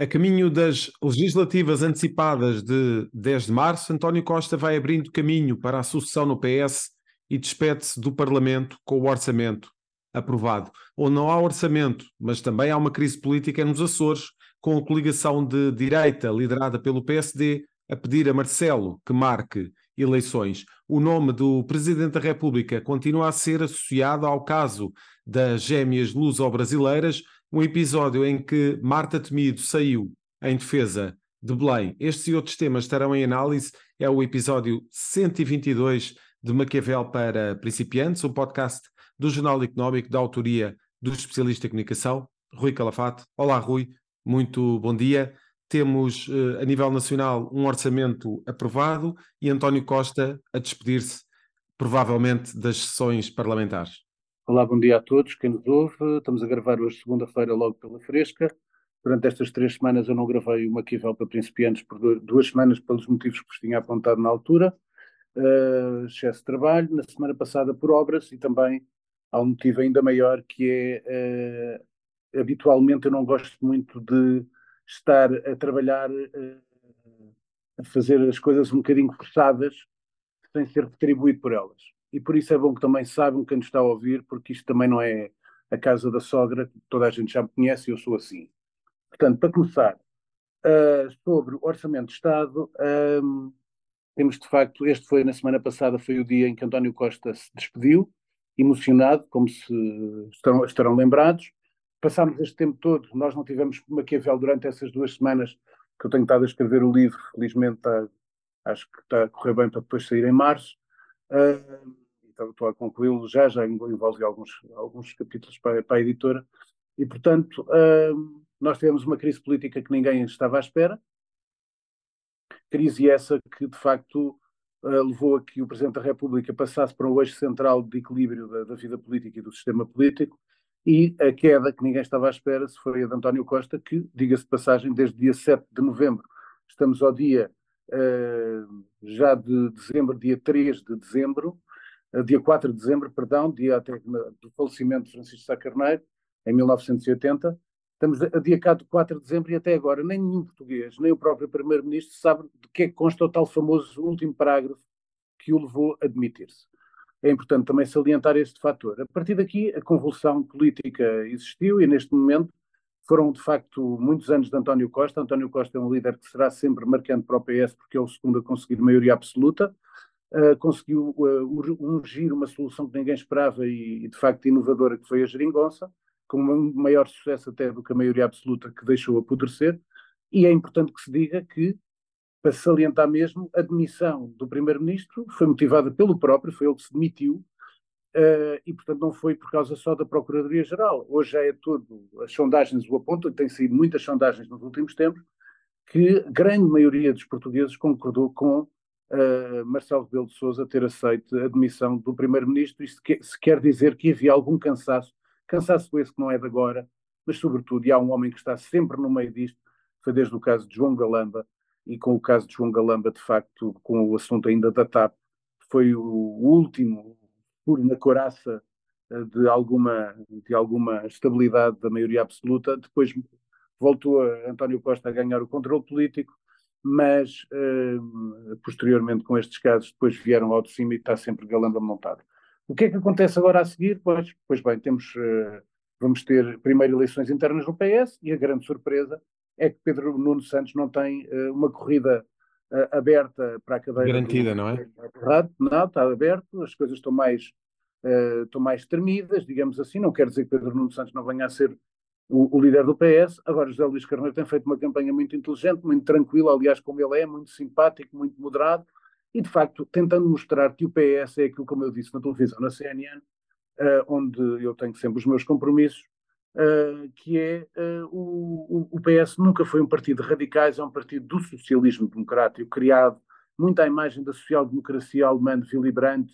A caminho das legislativas antecipadas de 10 de março, António Costa vai abrindo caminho para a sucessão no PS e despede-se do Parlamento com o orçamento aprovado. Ou não há orçamento, mas também há uma crise política nos Açores, com a coligação de direita liderada pelo PSD a pedir a Marcelo que marque eleições. O nome do Presidente da República continua a ser associado ao caso das gêmeas luso-brasileiras, um episódio em que Marta Temido saiu em defesa de Belém. Estes e outros temas estarão em análise. É o episódio 122 de Maquiavel para Principiantes, um podcast do Jornal Económico da autoria do especialista em comunicação, Rui Calafate. Olá, Rui, muito bom dia. Temos eh, a nível nacional um orçamento aprovado e António Costa a despedir-se, provavelmente, das sessões parlamentares. Olá, bom dia a todos, quem nos ouve. Estamos a gravar hoje, segunda-feira, logo pela fresca. Durante estas três semanas eu não gravei o Maquiavel para principiantes por duas semanas, pelos motivos que vos tinha apontado na altura. Uh, excesso de trabalho, na semana passada por obras e também há um motivo ainda maior que é, uh, habitualmente eu não gosto muito de estar a trabalhar, uh, a fazer as coisas um bocadinho forçadas, sem ser retribuído por elas e por isso é bom que também saibam quem nos está a ouvir, porque isto também não é a casa da sogra, toda a gente já me conhece e eu sou assim. Portanto, para começar, uh, sobre o Orçamento de Estado, um, temos de facto, este foi na semana passada, foi o dia em que António Costa se despediu, emocionado, como se estarão, estarão lembrados. Passámos este tempo todo, nós não tivemos Maquiavel durante essas duas semanas que eu tenho estado a escrever o livro, felizmente está, acho que está a correr bem para depois sair em março. Então, estou a concluí-lo já, já envolve alguns, alguns capítulos para, para a editora, e portanto nós tivemos uma crise política que ninguém estava à espera, crise essa que de facto uh, levou a que o Presidente da República passasse para o eixo central de equilíbrio da, da vida política e do sistema político, e a queda que ninguém estava à espera se foi a de António Costa, que, diga-se de passagem, desde dia 7 de novembro, estamos ao dia já de dezembro, dia 3 de dezembro, uh, dia 4 de dezembro, perdão, dia do falecimento de Francisco Sá Carneiro, em 1980. Estamos a dia 4 de dezembro e até agora nem nenhum português, nem o próprio Primeiro-Ministro sabe de que é que consta o tal famoso último parágrafo que o levou a demitir-se. É importante também salientar este fator. A partir daqui, a convulsão política existiu e, neste momento, foram, de facto, muitos anos de António Costa. António Costa é um líder que será sempre marcante para o PS, porque é o segundo a conseguir maioria absoluta. Uh, conseguiu uh, ungir uma solução que ninguém esperava e, e, de facto, inovadora, que foi a geringonça, com um maior sucesso até do que a maioria absoluta que deixou apodrecer. E é importante que se diga que, para salientar mesmo, a demissão do primeiro-ministro foi motivada pelo próprio, foi ele que se demitiu, Uh, e, portanto, não foi por causa só da Procuradoria-Geral. Hoje já é tudo, as sondagens o apontam, tem saído muitas sondagens nos últimos tempos, que grande maioria dos portugueses concordou com uh, Marcelo Rebelo de Sousa ter aceito a demissão do Primeiro-Ministro. Isto que, se quer dizer que havia algum cansaço, cansaço esse que não é de agora, mas, sobretudo, e há um homem que está sempre no meio disto, foi desde o caso de João Galamba, e com o caso de João Galamba, de facto, com o assunto ainda da TAP, foi o último, por na coraça eh, de alguma, de alguma estabilidade da maioria absoluta. Depois voltou a António Costa a ganhar o controle político, mas uh, posteriormente com estes casos depois vieram ao de cima e está sempre galamba montado. O que é que acontece agora a seguir? Pois, pois bem, temos, uh, vamos ter primeiro eleições internas no PS e a grande surpresa é que Pedro Nuno Santos não tem uma corrida aberta para a cadeira. Garantida, do... não é? Não, está aberto, as coisas estão mais, uh, estão mais tremidas, digamos assim. Não quer dizer que Pedro Nuno Santos não venha a ser o, o, líder do PS. Agora, José Luís Carneiro tem feito uma campanha muito inteligente, muito tranquila, aliás, como ele é, muito simpático, muito moderado, e de facto tentando mostrar que o PS é aquilo, como eu disse na televisão, na CNN, uh, onde eu tenho sempre os meus compromissos, uh, que é uh, o, o, PS nunca foi um partido de radicais, é um partido do socialismo democrático, criado muito à imagem da social-democracia alemã de Willy Brandt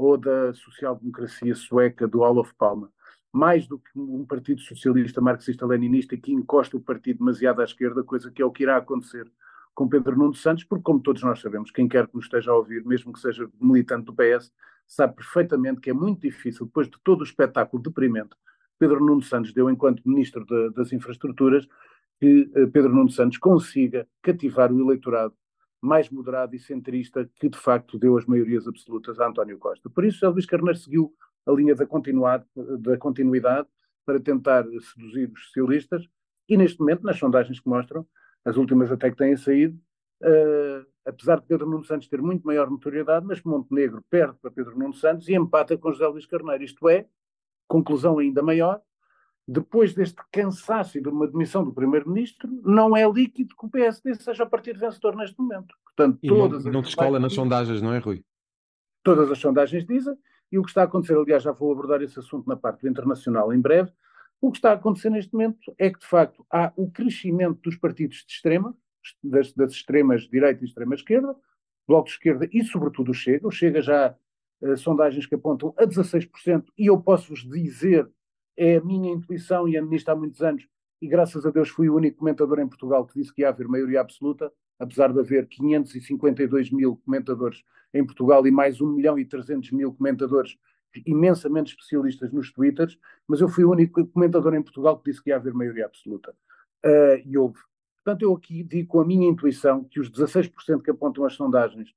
ou da social-democracia sueca do Olof Palme. Mais do que um partido socialista marxista-leninista que encosta o partido demasiado à esquerda, coisa que é o que irá acontecer com Pedro Nuno Santos, porque, como todos nós sabemos, quem quer que nos esteja a ouvir, mesmo que seja militante do PS, sabe perfeitamente que é muito difícil, depois de todo o espetáculo deprimente Pedro Nuno Santos deu enquanto Ministro de, das Infraestruturas, que Pedro Nuno Santos consiga cativar o eleitorado mais moderado e centrista que de facto deu as maiorias absolutas a António Costa. Por isso, Luís Carneiro seguiu a linha da, da continuidade para tentar seduzir os socialistas e neste momento, nas sondagens que mostram, as últimas até que têm saído, uh, apesar de Pedro Nuno Santos ter muito maior notoriedade, mas Montenegro perde para Pedro Nuno Santos e empata com José Luís Carneiro. Isto é, conclusão ainda maior, depois deste cansaço e de uma demissão do Primeiro-Ministro, não é líquido que o PSD seja o partido vencedor neste momento. Portanto, e todas não, não descola nas sondagens, não é, Rui? Todas as sondagens dizem, e o que está a acontecer, aliás, já vou abordar esse assunto na parte internacional em breve, o que está a acontecer neste momento é que, de facto, há o crescimento dos partidos de extrema, das, das extremas direita e extrema esquerda, Bloco de Esquerda e, sobretudo, o Chega. O Chega já uh, sondagens que apontam a 16%, e eu posso-vos dizer, é a minha intuição, e ando nisto há muitos anos, e graças a Deus fui o único comentador em Portugal que disse que ia haver maioria absoluta, apesar de haver 552 mil comentadores em Portugal e mais 1 milhão e 300 mil comentadores imensamente especialistas nos twitters, mas eu fui o único comentador em Portugal que disse que ia haver maioria absoluta. Uh, e houve. Portanto, eu aqui digo com a minha intuição que os 16% que apontam as sondagens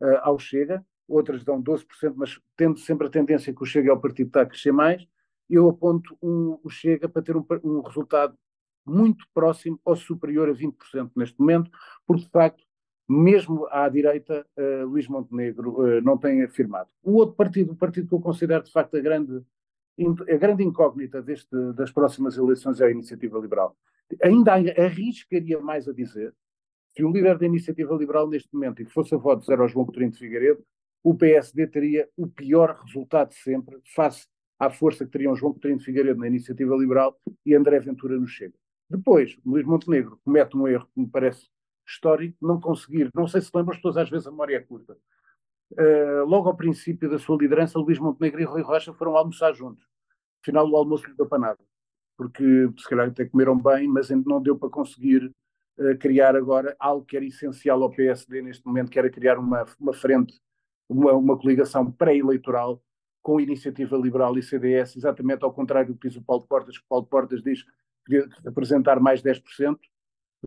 uh, ao Chega, outras dão 12%, mas tendo sempre a tendência que o Chega é o partido que está a crescer mais, eu aponto um, o Chega para ter um, um resultado muito próximo ou superior a 20% neste momento, porque de facto, mesmo à direita, uh, Luís Montenegro uh, não tem afirmado. O outro partido, o partido que eu considero de facto a grande, a grande incógnita deste, das próximas eleições é a Iniciativa Liberal. Ainda arriscaria mais a dizer que o líder da Iniciativa Liberal neste momento, e que fosse a votos era o João Coutinho de Figueiredo, o PSD teria o pior resultado sempre face à força que teriam João Coutinho de Figueiredo na Iniciativa Liberal e André Ventura no Chega. Depois, Luís Montenegro comete um erro que me parece histórico, não conseguir, não sei se lembram, as pessoas às vezes a memória é curta. Uh, logo ao princípio da sua liderança, Luís Montenegro e Rui Rocha foram almoçar juntos. Final do almoço não deu para nada, porque se calhar até comeram bem, mas ainda não deu para conseguir uh, criar agora algo que era essencial ao PSD neste momento, que era criar uma, uma frente, uma, uma coligação pré-eleitoral com iniciativa liberal e CDS, exatamente ao contrário do que diz o Paulo Portas, que o Paulo Portas diz podia representar mais 10%,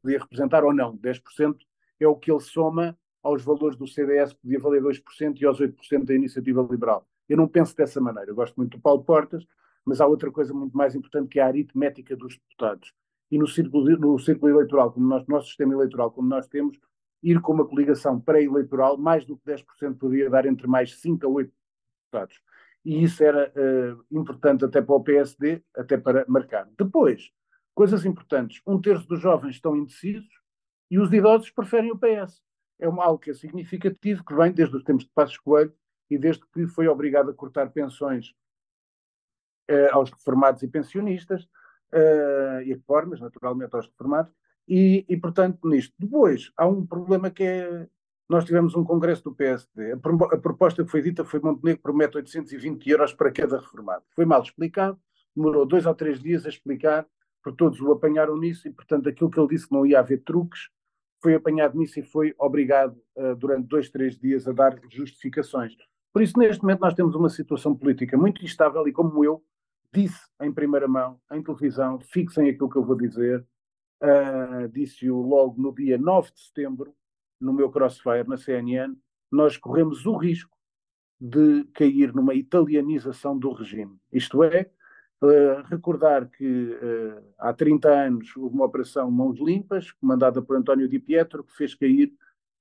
podia representar ou não, 10% é o que ele soma aos valores do CDS, que podia valer 2% e aos 8% da iniciativa liberal. Eu não penso dessa maneira, eu gosto muito do Paulo Portas, mas há outra coisa muito mais importante que é a aritmética dos deputados. E no círculo, no círculo eleitoral, como nós, no nosso sistema eleitoral, como nós temos, ir com uma coligação pré-eleitoral, mais do que 10% poderia dar entre mais 5 a 8 deputados. E isso era uh, importante até para o PSD, até para marcar. Depois, Coisas importantes: um terço dos jovens estão indecisos e os idosos preferem o PS. É uma, algo que é significativo, que vem desde os tempos de Passos Coelho e desde que foi obrigado a cortar pensões eh, aos reformados e pensionistas, eh, e reformas, naturalmente, aos reformados, e, e, portanto, nisto. Depois, há um problema que é. Nós tivemos um congresso do PSD. A, proposta que foi dita foi Montenegro promete 820 euros para cada reformado. Foi mal explicado, demorou dois ou três dias a explicar porque todos o apanharam nisso e, portanto, aquilo que ele disse que não ia haver truques, foi apanhado nisso e foi obrigado uh, durante dois, três dias a dar justificações. Por isso, neste momento, nós temos uma situação política muito instável e, como eu disse em primeira mão, em televisão, fixem aquilo que eu vou dizer, uh, disse-o logo no dia 9 de setembro, no meu crossfire na CNN, nós corremos o risco de cair numa italianização do regime. Isto é, Uh, recordar que uh, há 30 anos houve uma operação Mãos Limpas, comandada por António Di Pietro, que fez cair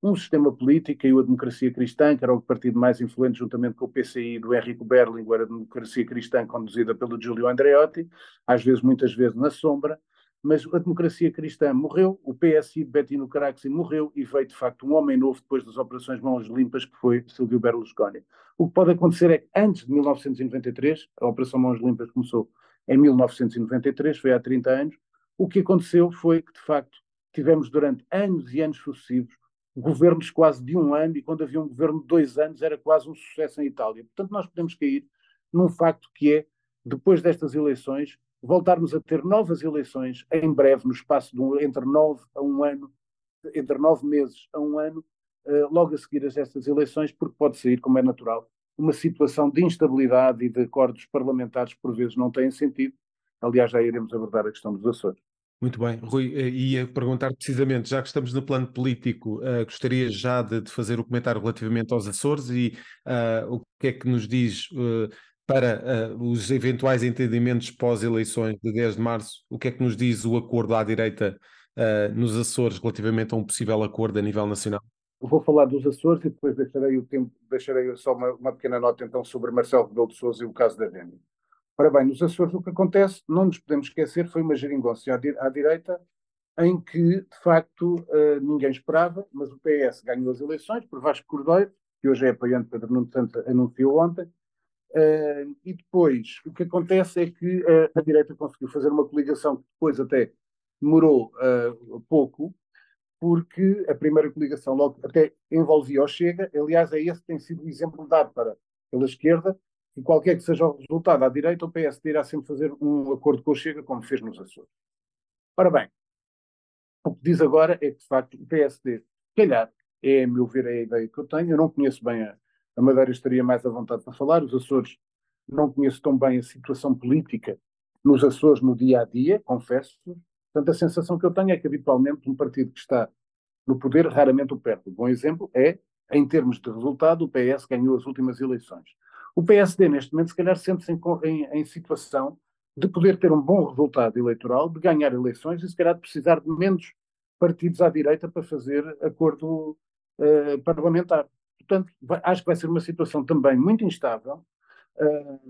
um sistema político, caiu a democracia cristã, que era o partido mais influente, juntamente com o PCI do Henrico Berlinguer, a democracia cristã conduzida pelo Giulio Andreotti, às vezes, muitas vezes, na sombra, mas a democracia cristã morreu, o PSI de Bettino Caraxi morreu e veio de facto um homem novo depois das operações mãos limpas que foi Silvio Berlusconi. O que pode acontecer é que antes de 1993, a operação mãos limpas começou em 1993, foi há 30 anos, o que aconteceu foi que de facto tivemos durante anos e anos sucessivos governos quase de um ano e quando havia um governo de dois anos era quase um sucesso em Itália. Portanto, nós podemos cair num facto que é, depois destas eleições, voltarmos a ter novas eleições em breve, no espaço de um, entre nove a um ano, entre nove meses a um ano, uh, logo a seguir a estas eleições, porque pode sair, como é natural, uma situação de instabilidade e de acordos parlamentares por vezes não têm sentido. Aliás, já iremos abordar a questão dos Açores. Muito bem, Rui, eh, ia perguntar precisamente, já que estamos no plano político, uh, gostaria já de, de, fazer o comentário relativamente aos Açores e uh, o que é que nos diz uh, para os eventuais entendimentos pós-eleições de 10 de março, o que é que nos diz o acordo à direita nos Açores relativamente a um possível acordo a nível nacional? vou falar dos Açores e depois deixarei o tempo, deixarei só uma, uma pequena nota então sobre Marcelo Rebelo de Sousa e o caso da Vênia. Ora bem, nos Açores o que acontece, não nos podemos esquecer, foi uma geringonça à, direita em que, de facto, uh, ninguém esperava, mas o PS ganhou as eleições por Vasco Cordeiro, que hoje é apoiante Pedro Nuno Santos, anunciou ontem, uh, e depois o que acontece é que uh, a direita conseguiu fazer uma coligação que depois até demorou pouco, porque a primeira coligação logo até envolvia o Chega, aliás é esse que tem sido o exemplo dado para, pela esquerda, e qualquer que seja o resultado à direita, o PSD irá sempre fazer um acordo com o Chega, como fez nos Açores. Ora bem, o que diz agora é que, de facto, o PSD, se calhar, é, a meu ver, a ideia que eu tenho. Eu não conheço bem a, a Madeira, estaria mais à vontade para falar. Os Açores, não conheço tão bem a situação política nos Açores no dia a dia, confesso. Portanto, a sensação que eu tenho é que, habitualmente, um partido que está no poder raramente o perde. Um bom exemplo é, em termos de resultado, o PS ganhou as últimas eleições. O PSD, neste momento, se calhar sente-se em, em, em, situação de poder ter um bom resultado eleitoral, de ganhar eleições e, se calhar, de precisar de menos partidos à direita para fazer acordo uh, parlamentar. Portanto, vai, acho que vai ser uma situação também muito instável uh,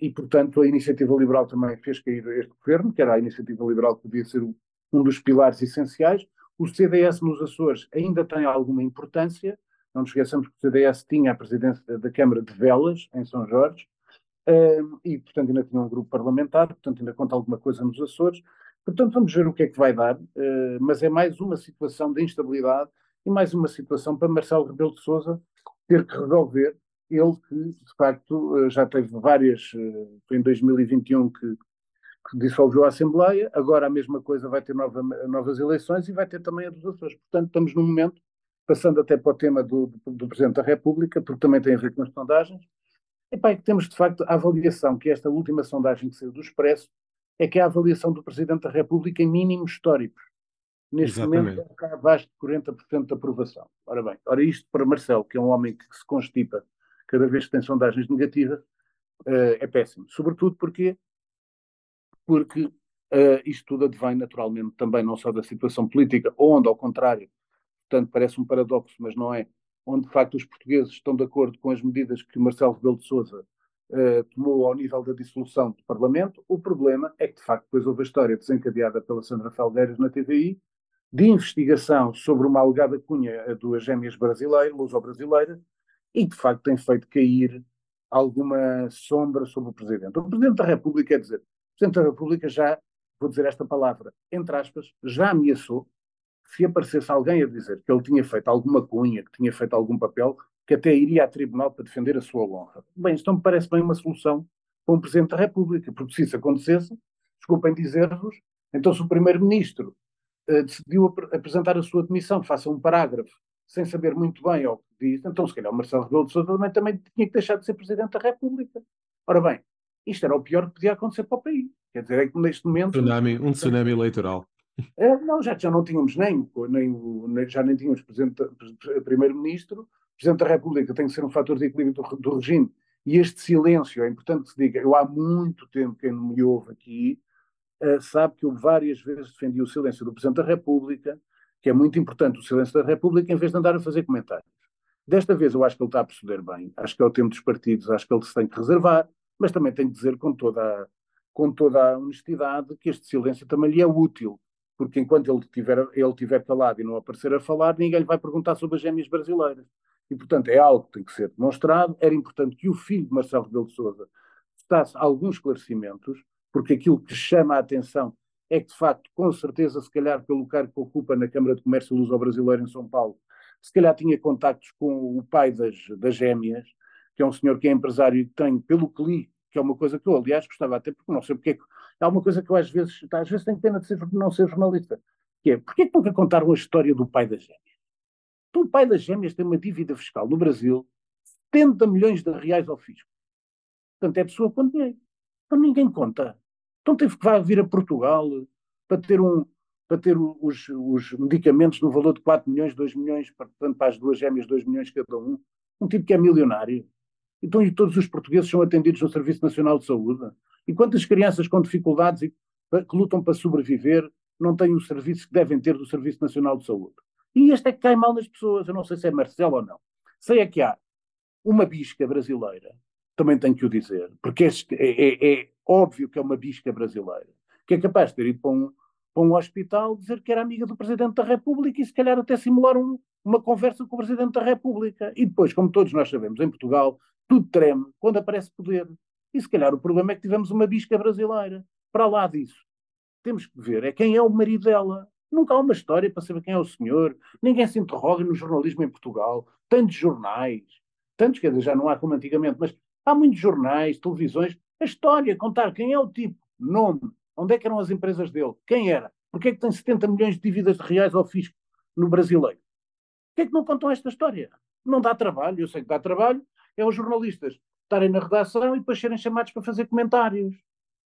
e, portanto, a Iniciativa Liberal também fez cair este governo, que era a Iniciativa Liberal que podia ser um dos pilares essenciais. O CDS nos Açores ainda tem alguma importância, não nos esqueçamos que o CDS tinha a presidência da Câmara de Velas, em São Jorge, uh, e, portanto, ainda tinha um grupo parlamentar, portanto, ainda conta alguma coisa nos Açores. Portanto, vamos ver o que é que vai dar, uh, mas é mais uma situação de instabilidade e mais uma situação para Marcelo Rebelo de Sousa ter que resolver. Ele que, de facto, uh, já teve várias, foi em 2021 que, que dissolveu a Assembleia, agora a mesma coisa vai ter nova, novas eleições e vai ter também a dos Açores. Portanto, estamos num momento passando até para o tema do, do, Presidente da República, porque também tem a ver com as sondagens, epá, é que temos de facto a avaliação, que esta última sondagem que saiu do Expresso, é que é a avaliação do Presidente da República em mínimos históricos. Neste Exatamente. momento está abaixo de 40% de aprovação. Ora bem, ora isto para Marcelo, que é um homem que se constipa cada vez que tem sondagens negativas, uh, é péssimo. Sobretudo porque, porque uh, isto tudo advém naturalmente também não só da situação política, onde, ao contrário, portanto parece um paradoxo, mas não é, onde de facto os portugueses estão de acordo com as medidas que Marcelo Rebelo de Sousa uh, tomou ao nível da dissolução do Parlamento. O problema é que de facto depois houve a história desencadeada pela Sandra Felgueiras na TVI de investigação sobre uma alegada cunha duas gêmeas brasileiras, luso-brasileiras, e de facto tem feito cair alguma sombra sobre o Presidente. O Presidente da República, quer dizer, o Presidente da República já, vou dizer esta palavra, entre aspas, já ameaçou se aparecesse alguém a dizer que ele tinha feito alguma cunha, que tinha feito algum papel, que até iria a tribunal para defender a sua honra. Bem, isto não me parece bem uma solução para um Presidente da República, porque se isso acontecesse, desculpem dizer-vos, então se o Primeiro-Ministro decidiu ap apresentar a sua demissão, faça um parágrafo, sem saber muito bem o que diz, então se calhar o Marcelo Rebelo de Sousa também, também tinha que deixar de ser Presidente da República. Ora bem, isto era o pior que podia acontecer para o país. Quer dizer, é que neste momento... Tsunami, um tsunami eleitoral. É, não, já, já não tínhamos nem, nem, nem já nem tínhamos primeiro-ministro, presidente da República tem que ser um fator de equilíbrio do, do, regime, e este silêncio, é importante que se diga, eu há muito tempo, quem me ouve aqui, sabe que eu várias vezes defendi o silêncio do presidente da República, que é muito importante o silêncio da República, em vez de andar a fazer comentários. Desta vez eu acho que ele está a perceber bem, acho que é o tempo dos partidos, acho que ele se tem que reservar, mas também tem que dizer com toda a, com toda a honestidade que este silêncio também lhe é útil porque enquanto ele tiver, ele tiver calado e não aparecer a falar, ninguém lhe vai perguntar sobre as gêmeas brasileiras. E, portanto, é algo que tem que ser demonstrado. Era importante que o filho de Marcelo Rebelo de Sousa prestasse alguns esclarecimentos, porque aquilo que chama a atenção é que, de facto, com certeza, se calhar pelo cargo que ocupa na Câmara de Comércio Luso-Brasileiro em São Paulo, se calhar tinha contactos com o pai das, das gêmeas, que é um senhor que é empresário e tem, pelo que li, que é uma coisa que eu, aliás, gostava até, porque não sei porque é que. Há uma coisa que eu às vezes, às vezes tenho pena de ser, não ser jornalista, que é, porque é que nunca contaram a história do pai das gêmeas? Então, o pai das gêmeas tem uma dívida fiscal no Brasil 70 milhões de reais ao fisco. Portanto, é pessoa com dinheiro. Então ninguém conta. Então teve que vir a Portugal para ter um, para ter os, os, medicamentos no valor de 4 milhões, 2 milhões, portanto, para as duas gêmeas, 2 milhões cada um. Um tipo que é milionário. Então, e todos os portugueses são atendidos no Serviço Nacional de Saúde. E quantas crianças com dificuldades e que lutam para sobreviver não têm o serviço que devem ter do Serviço Nacional de Saúde? E este é que cai mal nas pessoas. Eu não sei se é Marcelo ou não. Sei é que há uma bisca brasileira, também tenho que o dizer, porque é, é, é óbvio que é uma bisca brasileira, que é capaz de ter ido para um, para um hospital dizer que era amiga do Presidente da República e se calhar até simular um, uma conversa com o Presidente da República. E depois, como todos nós sabemos, em Portugal, tudo treme quando aparece poder. E se calhar o problema é que tivemos uma bisca brasileira. Para lá disso, temos que ver é quem é o marido dela. Nunca há uma história para saber quem é o senhor. Ninguém se interroga no jornalismo em Portugal. Tantos jornais, tantos, quer dizer, já não há como antigamente, mas há muitos jornais, televisões. A história, contar quem é o tipo, nome, onde é que eram as empresas dele, quem era, porque é que tem 70 milhões de dívidas reais ao fisco no brasileiro. Porquê é que não contam esta história? Não dá trabalho, eu sei que dá trabalho, é os jornalistas estarem na redação e depois serem chamados para fazer comentários.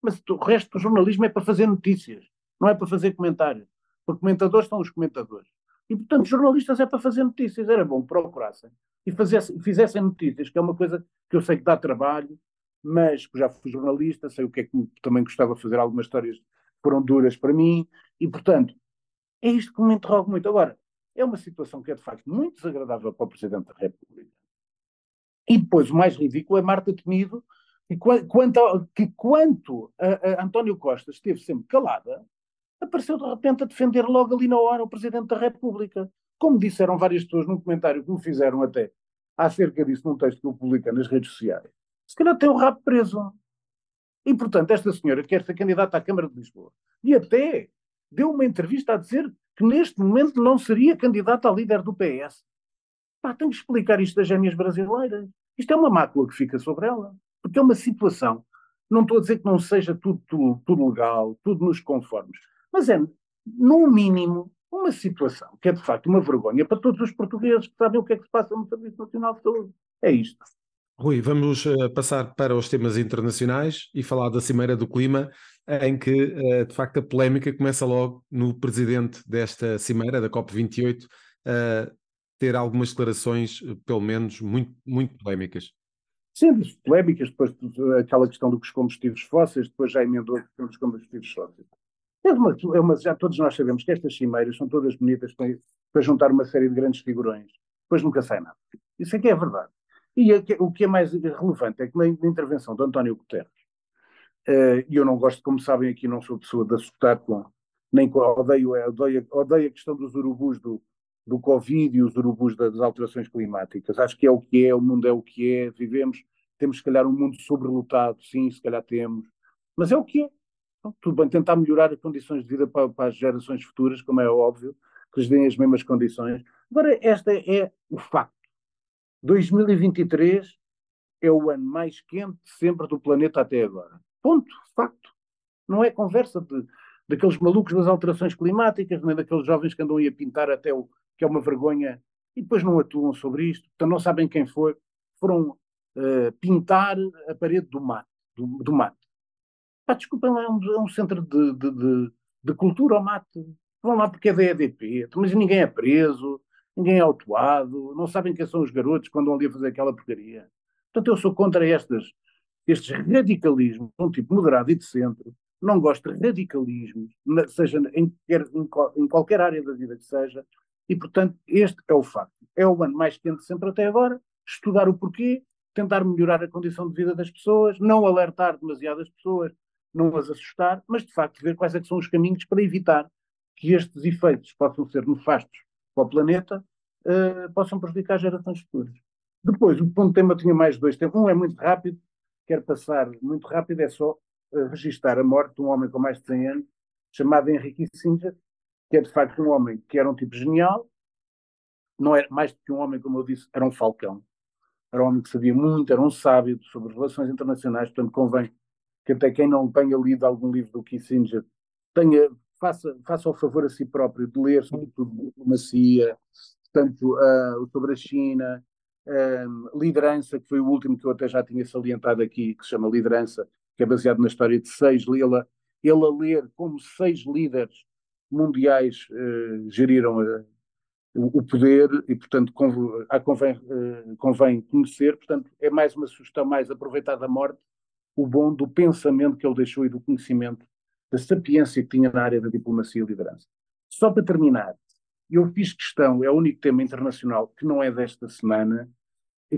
Mas o resto do jornalismo é para fazer notícias, não é para fazer comentários. Porque comentadores são os comentadores. E, portanto, jornalistas é para fazer notícias. Era bom procurassem e fizessem, fizessem notícias, que é uma coisa que eu sei que dá trabalho, mas já fui jornalista, sei o que é que também gostava de fazer. Algumas histórias foram duras para mim e, portanto, é isto que me interroga muito. Agora, é uma situação que é, de facto, muito desagradável para o Presidente da República. E depois, o mais ridículo é Marta Temido, que quanto, que quanto a, a António Costa esteve sempre calada, apareceu de repente a defender logo ali na hora o Presidente da República. Como disseram várias pessoas num comentário que me fizeram até acerca disso num texto que eu publiquei nas redes sociais, se calhar tem o rabo preso. E, portanto, esta senhora quer ser candidata à Câmara de Lisboa. E até deu uma entrevista a dizer que neste momento não seria candidata a líder do PS. Pá, tenho que explicar isto às gêmeas brasileiras. Isto é uma mácula que fica sobre ela. Porque é uma situação. Não estou a dizer que não seja tudo, tudo, tudo legal, tudo nos conformes. Mas é, no mínimo, uma situação que é de facto uma vergonha para todos os portugueses que sabem o que é que se passa no Serviço Nacional de Saúde. É isto. Rui, vamos uh, passar para os temas internacionais e falar da Cimeira do Clima, em que, uh, de facto, a polémica começa logo no presidente desta Cimeira, da COP28, uh, ter algumas declarações, pelo menos, muito, muito polémicas. Sim, polémicas, depois aquela questão dos combustíveis fósseis, depois já emendou a questão dos combustíveis fósseis. É uma, é uma, já todos nós sabemos que estas cimeiras são todas bonitas para, para juntar uma série de grandes figurões. Depois nunca sai nada. Isso aqui é verdade. E o que é mais relevante é que na, na intervenção de António Guterres, uh, e eu não gosto, como sabem aqui, não sou pessoa de assustar com, nem com, odeio, odeio, odeio a questão dos urubus do, do Covid e os urubus das alterações climáticas. Acho que é o que é, o mundo é o que é, vivemos, temos se calhar um mundo sobrelotado, sim, se calhar temos, mas é o que é. Então, tudo bem, tentar melhorar as condições de vida para, para, as gerações futuras, como é óbvio, que lhes deem as mesmas condições. Agora, esta é o facto. 2023 é o ano mais quente sempre do planeta até agora. Ponto, facto. Não é conversa de, daqueles malucos das alterações climáticas, nem daqueles jovens que andam aí a pintar até o que é uma vergonha e depois não atuam sobre isto, então não sabem quem foi. Foram uh, pintar a parede do mate. Do, do mate. Pá, desculpem lá, é um, é um centro de, de, de, de, cultura ao mate. Vão lá porque é da EDP, mas ninguém é preso, ninguém é autuado, não sabem quem são os garotos quando vão ali a fazer aquela porcaria. Portanto, eu sou contra estas, estes radicalismos, um tipo moderado e de centro. Não gosto de radicalismos, seja em, em, em qualquer área da vida que seja, e, portanto, este é o facto. É o ano mais quente sempre até agora, estudar o porquê, tentar melhorar a condição de vida das pessoas, não alertar demasiadas pessoas, não as assustar, mas de facto ver quais é são os caminhos para evitar que estes efeitos possam ser nefastos para o planeta, uh, possam prejudicar gerações futuras. Depois, o ponto tema tinha mais dois temas. Um é muito rápido, quero passar muito rápido, é só uh, registar a morte de um homem com mais de 100 anos, chamado Henrique Singer, que é de facto um homem que era um tipo genial, não era mais do que um homem, como eu disse, era um falcão. Era um homem que sabia muito, era um sábio sobre relações internacionais, portanto convém que até quem não tenha lido algum livro do Kissinger tenha, faça, faça o favor a si próprio de ler sobretudo diplomacia, portanto, uh, sobre a China, uh, liderança, que foi o último que eu até já tinha salientado aqui, que se chama Liderança, que é baseado na história de seis, ele, ele a ler como seis líderes mundiais uh, geriram uh, o poder e, portanto, convém, convém, convém conhecer. Portanto, é mais uma sugestão, mais aproveitar da morte, o bom do pensamento que ele deixou e do conhecimento, da sapiência que tinha na área da diplomacia e liderança. Só para terminar, eu fiz questão, é o único tema internacional que não é desta semana,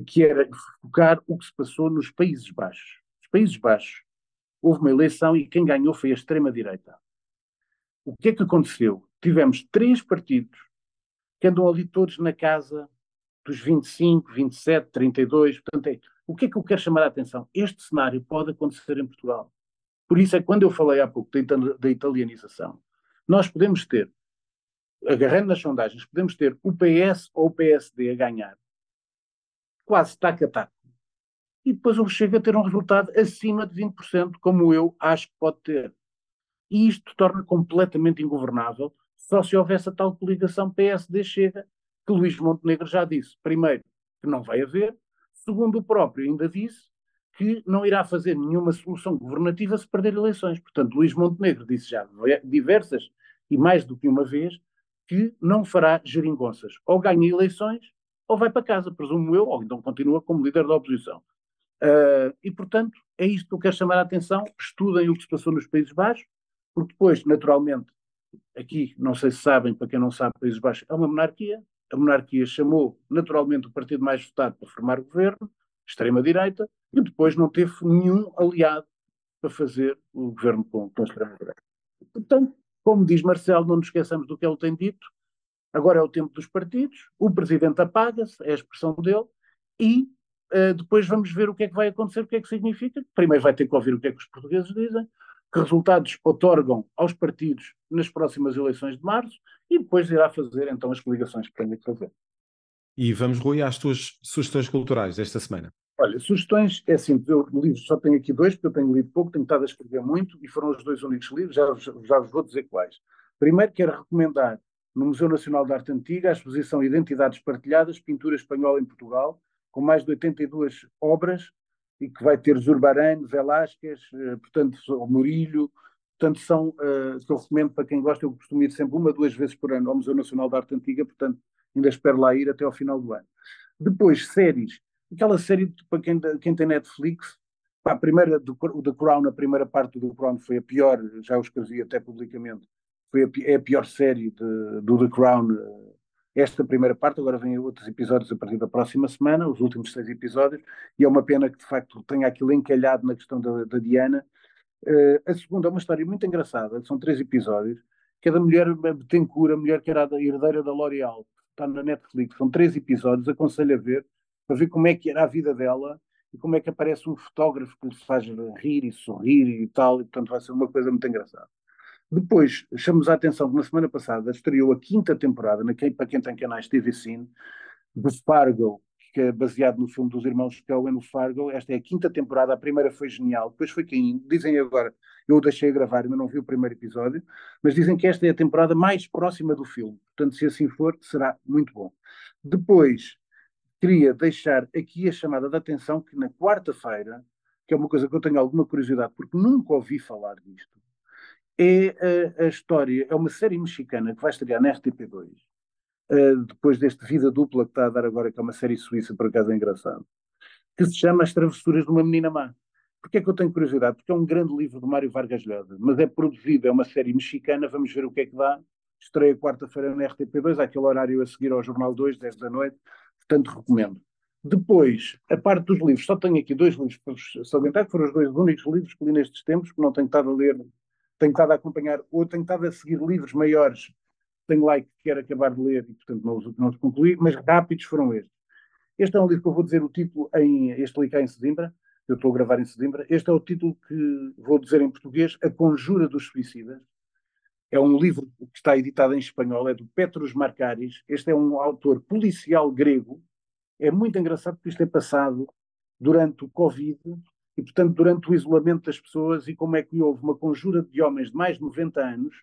que era focar o que se passou nos Países Baixos. Os Países Baixos, houve uma eleição e quem ganhou foi a extrema-direita. O que é que aconteceu? Tivemos três partidos que andam ali todos na casa dos 25, 27, 32. Portanto, é, o que é que eu quero chamar a atenção? Este cenário pode acontecer em Portugal. Por isso é que quando eu falei há pouco da, italianização, nós podemos ter, agarrando nas sondagens, podemos ter o PS ou o PSD a ganhar, quase taco a taco. E depois eu chego a ter um resultado acima de 20%, como eu acho que pode ter. E isto torna completamente ingovernável só se houvesse a tal coligação PSD-Chega, que Luís Montenegro já disse, primeiro, que não vai haver, segundo o próprio ainda disse que não irá fazer nenhuma solução governativa se perder eleições. Portanto, Luís Montenegro disse já diversas e mais do que uma vez que não fará geringonças. Ou ganha eleições ou vai para casa, presumo eu, ou então continua como líder da oposição. Uh, e, portanto, é isto que eu quero chamar a atenção. Estudem o que se passou nos Países Baixos, porque depois, naturalmente, aqui, não sei se sabem, para quem não sabe, Países Baixos é uma monarquia. A monarquia chamou naturalmente o partido mais votado para formar governo, extrema-direita, e depois não teve nenhum aliado para fazer o governo com, com a extrema-direita. Portanto, como diz Marcelo, não nos esqueçamos do que ele tem dito. Agora é o tempo dos partidos, o presidente apaga-se, é a expressão dele, e uh, depois vamos ver o que é que vai acontecer, o que é que significa. Primeiro vai ter que ouvir o que é que os portugueses dizem, que resultados otorgam aos partidos nas próximas eleições de março e depois irá fazer então as coligações que tem que fazer. E vamos, Rui, às tuas sugestões culturais desta semana. Olha, sugestões, é simples, eu livros só tenho aqui dois, porque eu tenho lido pouco, tenho estado a escrever muito, e foram os dois únicos livros, já, já vos vou dizer quais. Primeiro, quero recomendar no Museu Nacional de Arte Antiga a exposição Identidades Partilhadas, Pintura Espanhola em Portugal, com mais de 82 obras e que vai ter Zurbarán, Velázquez, eh, portanto, Murilho, portanto, são, uh, que eu recomendo para quem gosta, eu costumo ir sempre uma, duas vezes por ano ao Museu Nacional de Arte Antiga, portanto, ainda espero lá ir até ao final do ano. Depois, séries, aquela série para quem, quem tem Netflix, a primeira, do, The Crown, a primeira parte do The Crown foi a pior, já o escrevi até publicamente, foi a, é a pior série de, do The Crown uh, esta primeira parte, agora vêm outros episódios a partir da próxima semana, os últimos seis episódios, e é uma pena que de facto tenha aquilo encalhado na questão da, da Diana. Uh, a segunda é uma história muito engraçada, são três episódios, que é da mulher Betancourt, a mulher que era a herdeira da L'Oréal, está na Netflix, são três episódios, aconselho a ver, para ver como é que era a vida dela e como é que aparece um fotógrafo que lhe faz rir e sorrir e tal, e portanto vai ser uma coisa muito engraçada. Depois, chamamos a atenção que na semana passada estreou a quinta temporada, na, para quem tem canais TV Cine, de Fargo, que é baseado no filme dos irmãos Coen, no Fargo. Esta é a quinta temporada, a primeira foi genial, depois foi caindo. Dizem agora, eu deixei gravar, ainda não vi o primeiro episódio, mas dizem que esta é a temporada mais próxima do filme. Portanto, se assim for, será muito bom. Depois, queria deixar aqui a chamada de atenção que na quarta-feira, que é uma coisa que eu tenho alguma curiosidade, porque nunca ouvi falar disto, é a, a, história, é uma série mexicana que vai estrear na RTP2, uh, eh, depois deste Vida Dupla que está a dar agora, que é uma série suíça, por acaso é engraçado, que se chama As Travessuras de uma Menina Má. Porquê é que eu tenho curiosidade? Porque é um grande livro de Mário Vargas Llosa, mas é produzido, é uma série mexicana, vamos ver o que é que dá. Estreia quarta-feira na RTP2, aquele horário a seguir ao Jornal 2, 10 da noite, portanto recomendo. Depois, a parte dos livros, só tenho aqui dois livros para salientar, que foram os dois únicos livros que li nestes tempos, que não tenho estado a ler tenho estado a acompanhar, ou tenho estado a seguir livros maiores, tenho lá que quero acabar de ler e, portanto, não os, não os concluí, mas rápidos foram estes. Este é um livro que eu vou dizer o título em. Este li cá em Sedimbra, eu estou a gravar em Sedimbra. Este é o título que vou dizer em português: A Conjura dos Suicidas. É um livro que está editado em espanhol, é do Petros Marcaris. Este é um autor policial grego. É muito engraçado porque isto é passado durante o Covid e, portanto, durante o isolamento das pessoas e como é que houve uma conjura de homens de mais de 90 anos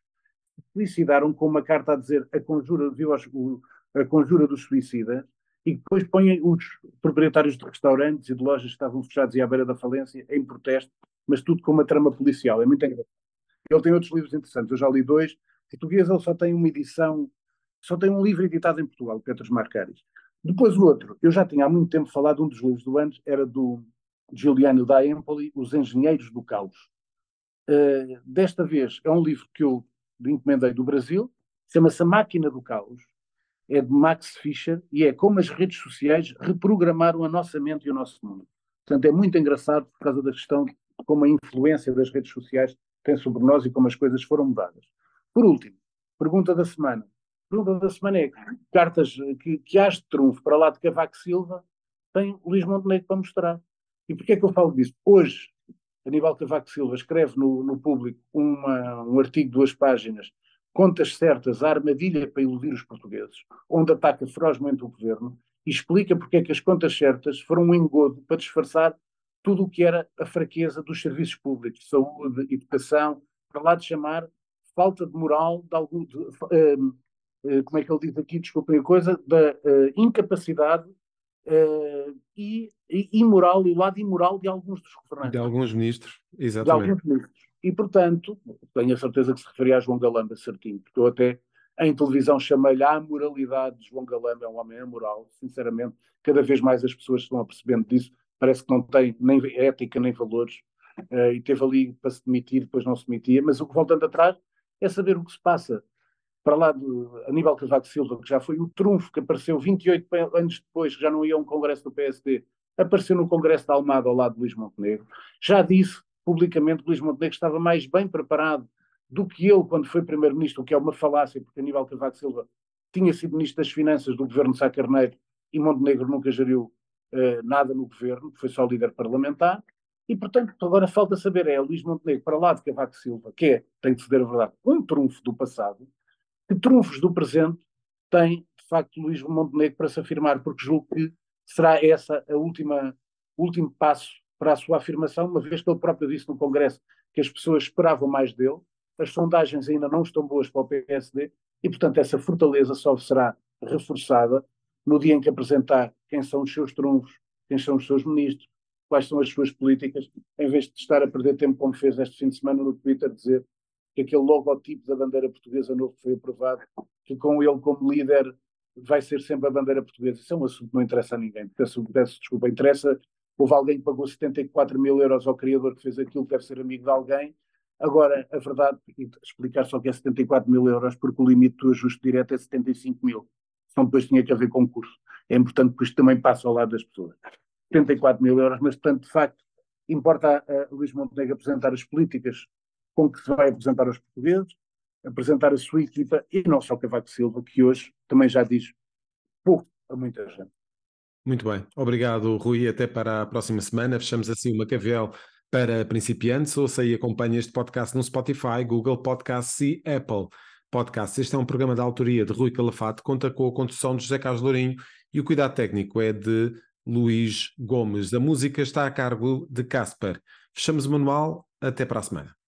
que suicidaram com uma carta a dizer a conjura, viu a conjura dos suicidas e depois põem os proprietários de restaurantes e de lojas que estavam fechados e à beira da falência em protesto, mas tudo com uma trama policial. É muito engraçado. Ele tem outros livros interessantes, eu já li dois, português ele só tem uma edição, só tem um livro editado em Portugal, Petros Marcaris. Depois o outro, eu já tinha há muito tempo falado, um dos livros do ano era do Giuliano da Empoli, Os Engenheiros do Caos. Uh, desta vez é um livro que eu encomendei do Brasil, chama-se Máquina do Caos, é de Max Fischer e é como as redes sociais reprogramaram a nossa mente e o nosso mundo. Portanto, é muito engraçado por causa da questão de como a influência das redes sociais tem sobre nós e como as coisas foram mudadas. Por último, pergunta da semana. Pergunta da semana é cartas que, que hás de trunfo para lá de Cavaco Silva tem Luís Montenegro para mostrar. E porquê é que eu falo disso? Hoje, Aníbal Cavaco Silva escreve no, no público uma, um artigo de duas páginas, contas certas, a armadilha para iludir os portugueses, onde ataca ferozmente o governo e explica porque é que as contas certas foram um engodo para disfarçar tudo o que era a fraqueza dos serviços públicos, saúde, educação, para lá de chamar falta de moral, de algum, de, uh, uh, como é que ele diz aqui, desculpem a coisa, da uh, incapacidade e, e imoral, e o lado imoral de alguns dos governantes. De alguns ministros, exatamente. De alguns ministros. E, portanto, tenho a certeza que se referia a João Galamba certinho, porque eu até em televisão chamei-lhe a moralidade de João Galamba, é um homem amoral, sinceramente, cada vez mais as pessoas estão apercebendo disso, parece que não tem nem ética nem valores, uh, e teve ali para se demitir, depois não se demitia, mas o que voltando atrás é saber o que se passa para lá de Aníbal Cavaco Silva, que já foi o trunfo que apareceu 28 anos depois, que já não ia a um congresso do PSD, apareceu no congresso de Almada ao lado de Luís Montenegro, já disse publicamente que Luís Montenegro estava mais bem preparado do que ele quando foi primeiro-ministro, o que é uma falácia, porque Aníbal Cavaco Silva tinha sido ministro das Finanças do governo de Sá Carneiro e Montenegro nunca geriu uh, nada no governo, foi só líder parlamentar, e portanto agora falta saber é Luís Montenegro para lá de Cavaco Silva, que é, tem de ceder a verdade, um trunfo do passado, que trunfos do presente tem de facto Luís Montenegro para se afirmar, porque julgo que será essa a última, o último passo para a sua afirmação, uma vez que ele próprio disse no Congresso que as pessoas esperavam mais dele, as sondagens ainda não estão boas para o PSD e, portanto, essa fortaleza só será reforçada no dia em que apresentar quem são os seus trunfos, quem são os seus ministros, quais são as suas políticas, em vez de estar a perder tempo como fez este fim de semana no Twitter, dizer que aquele logotipo da bandeira portuguesa novo foi aprovado, que com ele como líder vai ser sempre a bandeira portuguesa. Isso é um assunto que não interessa a ninguém. Peço, peço desculpa, interessa houve alguém que pagou 74 mil euros ao criador que fez aquilo, deve ser amigo de alguém. Agora, a verdade, explicar só que é 74 mil euros, porque o limite do ajuste direto é 75 mil. Senão depois tinha que haver concurso. É importante que isto também passe ao lado das pessoas. 74 mil euros, mas, portanto, de facto, importa a, a Luís Montenegro apresentar as políticas com que se vai apresentar aos portugueses, apresentar a sua equipa e não só Cavaco Silva, que hoje também já diz pouco a muita gente. Muito bem, obrigado Rui, até para a próxima semana. Fechamos assim o Macavel para principiantes. Ouça e acompanhe este podcast no Spotify, Google Podcasts e Apple Podcasts. Este é um programa da autoria de Rui Calafate, conta com a condução de José Carlos Lourinho e o cuidado técnico é de Luís Gomes. A música está a cargo de Casper. Fechamos o manual, até para a semana.